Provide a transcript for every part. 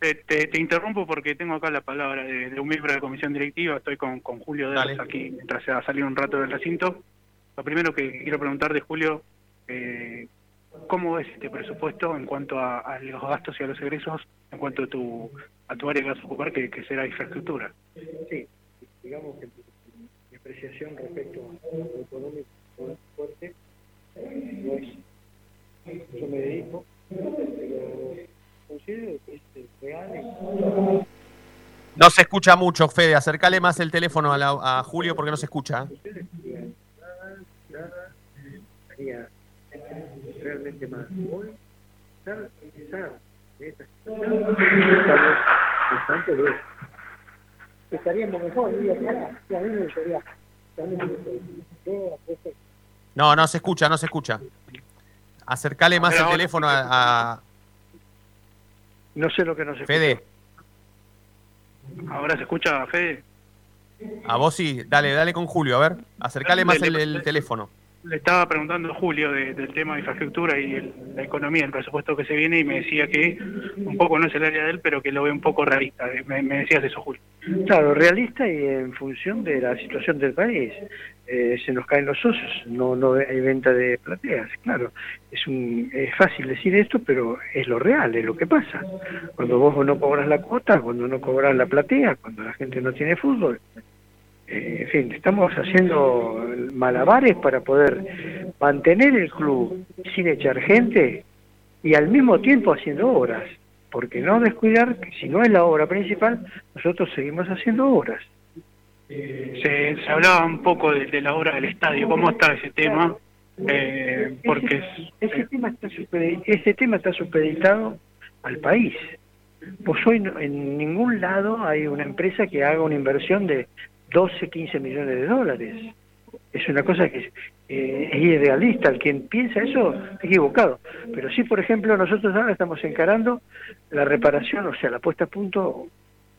Te, interrumpo porque tengo acá la palabra de, un miembro de la comisión directiva, estoy con, con Julio Dales aquí mientras se va a salir un rato del recinto. Lo primero que quiero preguntar de Julio, eh, ¿cómo es este presupuesto en cuanto a, los gastos y a los egresos, en cuanto a tu, a tu área que vas a ocupar, que, será infraestructura? Sí, digamos que mi apreciación respecto a lo económico es fuerte, no es, yo me dedico, no se escucha mucho, Fede. Acercale más el teléfono a, Julio porque no se escucha. realmente más. estaríamos mejor. No, no se escucha, no se escucha. Acercale más el teléfono a, no sé lo que nos escucha. Fede. ¿Ahora se escucha, Fede? A vos sí, dale, dale con Julio, a ver, acercale más el, teléfono. Le estaba preguntando a Julio del tema de infraestructura y la economía, el presupuesto que se viene, y me decía que un poco no es el área de él, pero que lo ve un poco realista. Me, me decías eso, Julio. Claro, realista y en función de la situación del país. Eh, se nos caen los socios, no, no hay venta de plateas, claro. Es, un, es fácil decir esto, pero es lo real, es lo que pasa. Cuando vos no cobras la cuota, cuando no cobras la platea, cuando la gente no tiene fútbol. Eh, en fin, estamos haciendo malabares para poder mantener el club sin echar gente y al mismo tiempo haciendo obras. Porque no descuidar que si no es la obra principal, nosotros seguimos haciendo obras. Se, se hablaba un poco de, la obra del estadio, ¿cómo está ese tema? Eh, porque ese, tema está ese tema está supeditado al país. Pues hoy en ningún lado hay una empresa que haga una inversión de 12, 15 millones de dólares. Es una cosa que eh, es irrealista. El quien piensa eso está equivocado. Pero sí, por ejemplo, nosotros ahora estamos encarando la reparación, o sea, la puesta a punto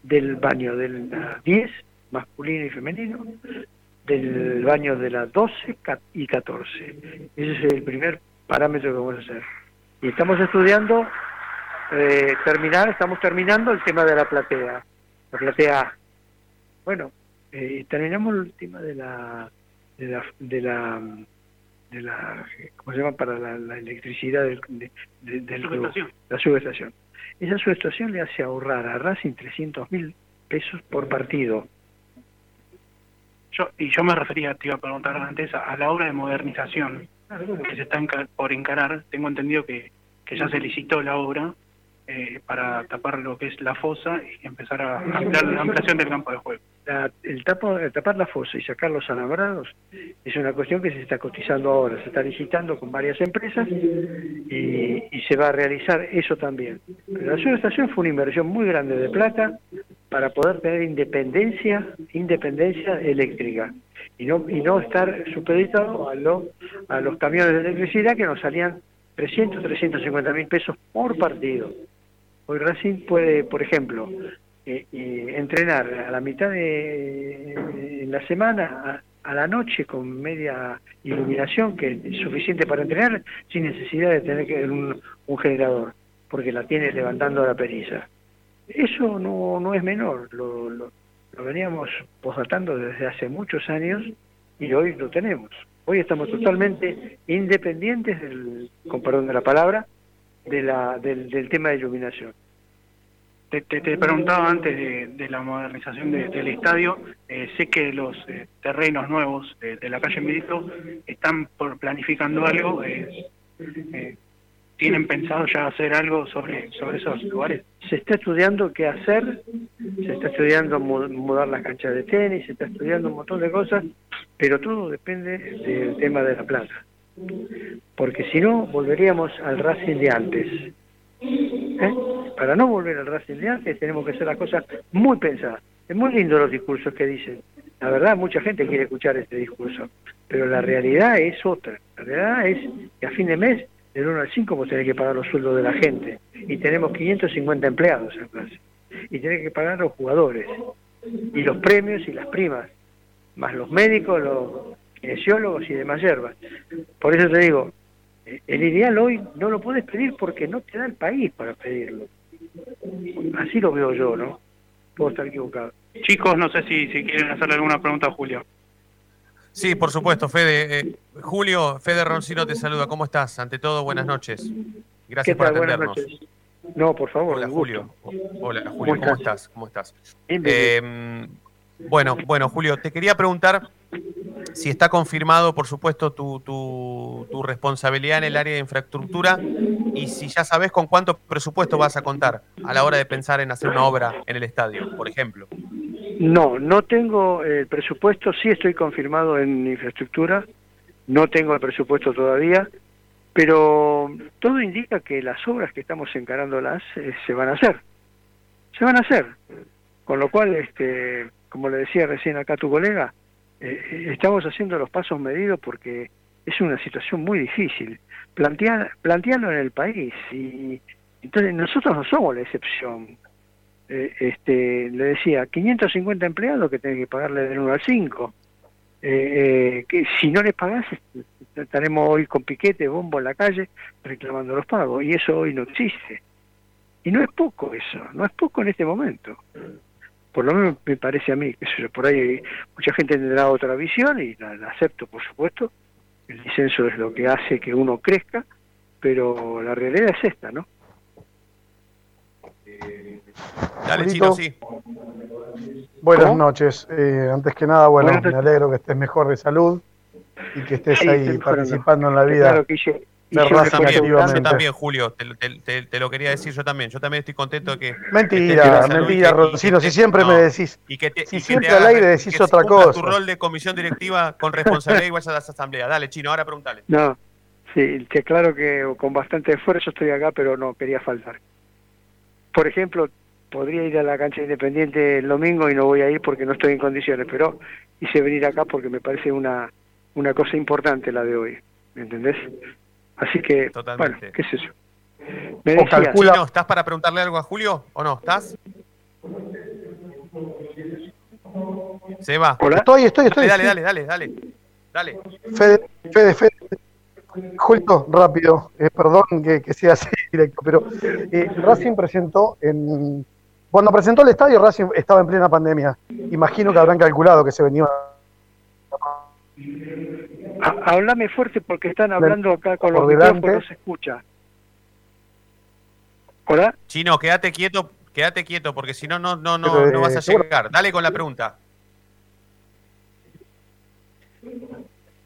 del baño del 10 masculino y femenino, del baño de las 12 y 14. Ese es el primer parámetro que vamos a hacer. Y estamos estudiando eh, terminar, estamos terminando el tema de la platea, la platea Bueno, eh, terminamos el tema de la, de la, de la, de la ¿cómo se llama? Para la, electricidad del, del subestación. la subestación. Esa subestación le hace ahorrar a Racing 300 mil pesos por partido y yo me refería, te iba a preguntar antes, a, la obra de modernización que se está por encarar. Tengo entendido que, que ya se licitó la obra eh, para tapar lo que es la fosa y empezar a ampliar la ampliación del campo de juego. el, tapo, tapar la fosa y sacar los alambrados es una cuestión que se está cotizando ahora, se está licitando con varias empresas y, y se va a realizar eso también. Pero la subestación fue una inversión muy grande de plata para poder tener independencia, independencia eléctrica y no y no estar supeditado a, a los camiones de electricidad que nos salían 300, 350 mil pesos por partido. Hoy Racing puede, por ejemplo, eh, eh, entrenar a la mitad de en la semana, a, la noche con media iluminación, que es suficiente para entrenar, sin necesidad de tener que un, un generador, porque la tiene levantando la periza. Eso no, no es menor, lo, lo, veníamos posatando desde hace muchos años y hoy lo tenemos. Hoy estamos totalmente independientes, del, con perdón de la palabra, de la, del, tema de iluminación. Te, te, preguntaba antes de, la modernización del estadio, eh, sé que los eh, terrenos nuevos de, la calle Milito están por planificando algo. Eh, ¿Tienen pensado ya hacer algo sobre, sobre esos lugares? Se está estudiando qué hacer, se está estudiando mudar las canchas de tenis, se está estudiando un montón de cosas, pero todo depende del tema de la plata. Porque si no, volveríamos al Racing de antes. ¿Eh? Para no volver al Racing de antes tenemos que hacer las cosas muy pensadas. Es muy lindo los discursos que dicen. La verdad, mucha gente quiere escuchar este discurso, pero la realidad es otra. La realidad es que a fin de mes del 1 al 5 vos tenés que pagar los sueldos de la gente. Y tenemos 550 empleados en clase. Y tenés que pagar los jugadores. Y los premios y las primas. Más los médicos, los kinesiólogos y demás hierbas. Por eso te digo, el ideal hoy no lo puedes pedir porque no te da el país para pedirlo. así lo veo yo, ¿no? Puedo estar equivocado. Chicos, no sé si, si quieren hacerle alguna pregunta a Julio. Sí, por supuesto, Fede. Eh, Julio, Fede Roncino te saluda. ¿Cómo estás? Ante todo, buenas noches. Gracias por atendernos. No, por favor. Hola, Julio. Hola, Julio. ¿Cómo, estás? ¿Cómo estás? Eh, bueno, bueno, Julio, te quería preguntar si está confirmado, por supuesto, tu, tu, responsabilidad en el área de infraestructura y si ya sabes con cuánto presupuesto vas a contar a la hora de pensar en hacer una obra en el estadio, por ejemplo. No, no tengo el presupuesto, sí estoy confirmado en infraestructura, no tengo el presupuesto todavía, pero todo indica que las obras que estamos encarándolas eh, se van a hacer, se van a hacer, con lo cual, este, como le decía recién acá tu colega, eh, estamos haciendo los pasos medidos porque es una situación muy difícil. Plantear, plantearlo en el país y entonces nosotros no somos la excepción. Eh, este, le decía, 550 empleados que tienen que pagarle del 1 al 5. Eh, que si no les pagás, estaremos hoy con piquete, bombo en la calle reclamando los pagos. Y eso hoy no existe. Y no es poco eso, no es poco en este momento por lo menos me parece a mí, que por ahí mucha gente tendrá otra visión y la, acepto, por supuesto. El disenso es lo que hace que uno crezca, pero la realidad es esta, ¿no? Dale, Chino, sí. Buenas noches. Eh, antes que nada, bueno, me alegro que estés mejor de salud y que estés ahí participando en la vida. Claro que yo también, Julio, te, lo quería decir yo también. Yo también estoy contento de que. Mentira, mentira, Roncino, si siempre me decís. Y que si siempre al aire decís otra cosa. tu rol de comisión directiva con responsabilidad y vayas a las asambleas. Dale, chino, ahora pregúntale. No, sí, que claro que con bastante esfuerzo estoy acá, pero no quería faltar. Por ejemplo, podría ir a la cancha independiente el domingo y no voy a ir porque no estoy en condiciones, pero hice venir acá porque me parece una, una cosa importante la de hoy. ¿Me entendés? Así que, bueno, qué es eso. Me decía, ¿estás para preguntarle algo a Julio o no? ¿Estás? Se va. Estoy, estoy, estoy. Dale, dale, dale, dale. Dale. Fede, Fede, Fede. Julio, rápido, eh, perdón que, sea así directo, pero eh, Racing presentó en. Cuando presentó el estadio, Racing estaba en plena pandemia. Imagino que habrán calculado que se venía Háblame fuerte porque están hablando acá con los micrófonos, no se escucha. ¿Hola? Chino, quédate quieto, quédate quieto porque si no, no, no, no, no vas a llegar. Dale con la pregunta.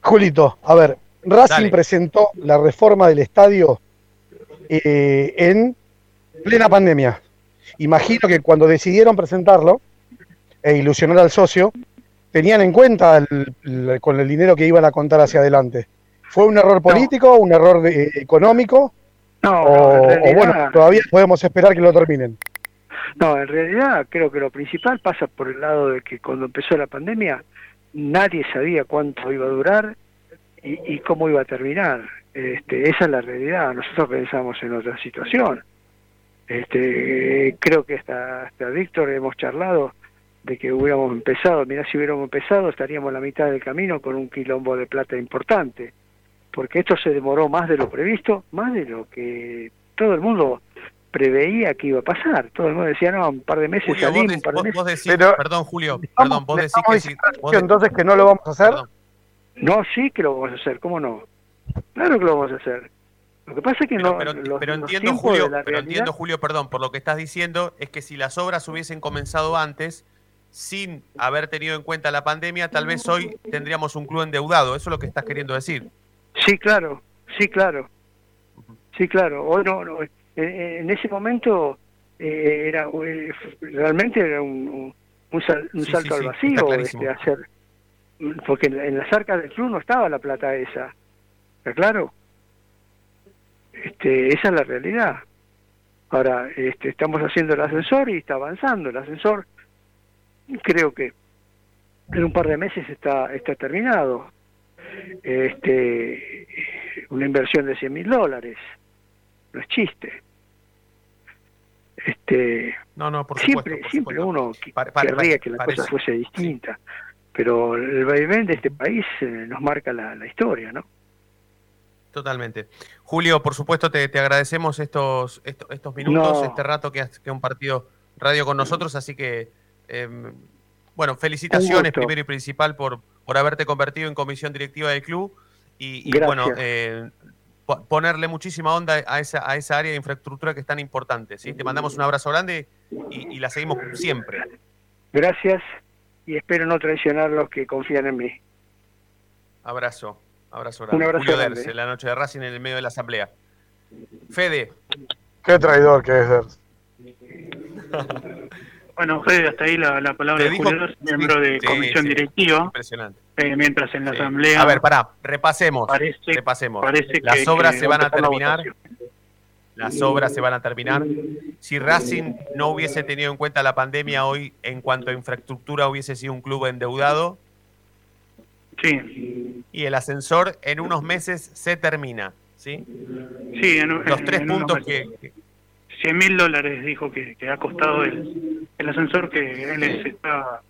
Julito, a ver, Racing presentó la reforma del estadio eh, en plena pandemia. Imagino que cuando decidieron presentarlo e ilusionar al socio, tenían en cuenta con el dinero que iban a contar hacia adelante. ¿Fue un error político, un error económico? No, o, bueno, todavía podemos esperar que lo terminen. No, en realidad creo que lo principal pasa por el lado de que cuando empezó la pandemia nadie sabía cuánto iba a durar y, cómo iba a terminar. Este, esa es la realidad. Nosotros pensamos en otra situación. Este, creo que hasta, hasta Víctor hemos charlado de que hubiéramos empezado. Mirá, si hubiéramos empezado estaríamos a la mitad del camino con un quilombo de plata importante, porque esto se demoró más de lo previsto, más de lo que todo el mundo preveía que iba a pasar. Todo el mundo decía, no, un par de meses salimos, un par de meses. perdón, Julio, perdón, vos decís que entonces que no lo vamos a hacer. No, sí que lo vamos a hacer, ¿cómo no? Claro que lo vamos a hacer. Lo que pasa es que no. Pero, entiendo, Julio, pero entiendo, Julio, perdón, por lo que estás diciendo, es que si las obras hubiesen comenzado antes, sin haber tenido en cuenta la pandemia, tal vez hoy tendríamos un club endeudado. Eso es lo que estás queriendo decir. Sí, claro, sí, claro. Sí, claro. Hoy no, en ese momento eh, era eh, realmente era un, un, salto al vacío este, hacer porque en, las arcas del club no estaba la plata esa. ¿Está claro? Este, esa es la realidad. Ahora, este, estamos haciendo el ascensor y está avanzando. El ascensor creo que en un par de meses está está terminado este una inversión de 100 mil dólares no es chiste este no no por siempre siempre uno querría que la cosa fuese distinta pero el vaivén de este país eh, nos marca la, historia no Totalmente. Julio, por supuesto, te, te agradecemos estos, estos, estos minutos, este rato que has, que un partido radio con nosotros, así que, em, bueno, felicitaciones primero y principal por, por haberte convertido en comisión directiva del club y, bueno, eh, ponerle muchísima onda a esa, a esa área de infraestructura que es tan importante. ¿sí? Te mandamos un abrazo grande y, la seguimos siempre. Gracias y espero no traicionar los que confían en mí. Abrazo, abrazo grande. Un abrazo Julio grande. la noche de Racing en el medio de la asamblea. Fede. Qué traidor que es Ders. bueno, Fede, hasta ahí la, palabra de Julio miembro de comisión directiva. Impresionante. Eh, mientras en la asamblea. A ver, pará, repasemos. repasemos. Las obras se van a terminar. Las obras se van a terminar. Si Racing no hubiese tenido en cuenta la pandemia hoy, en cuanto a infraestructura, hubiese sido un club endeudado. Sí. Y el ascensor en unos meses se termina. ¿sí? Sí, en, los tres puntos que, 100 mil dólares dijo que, ha costado el, el ascensor que él se está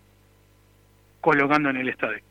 colocando en el estadio.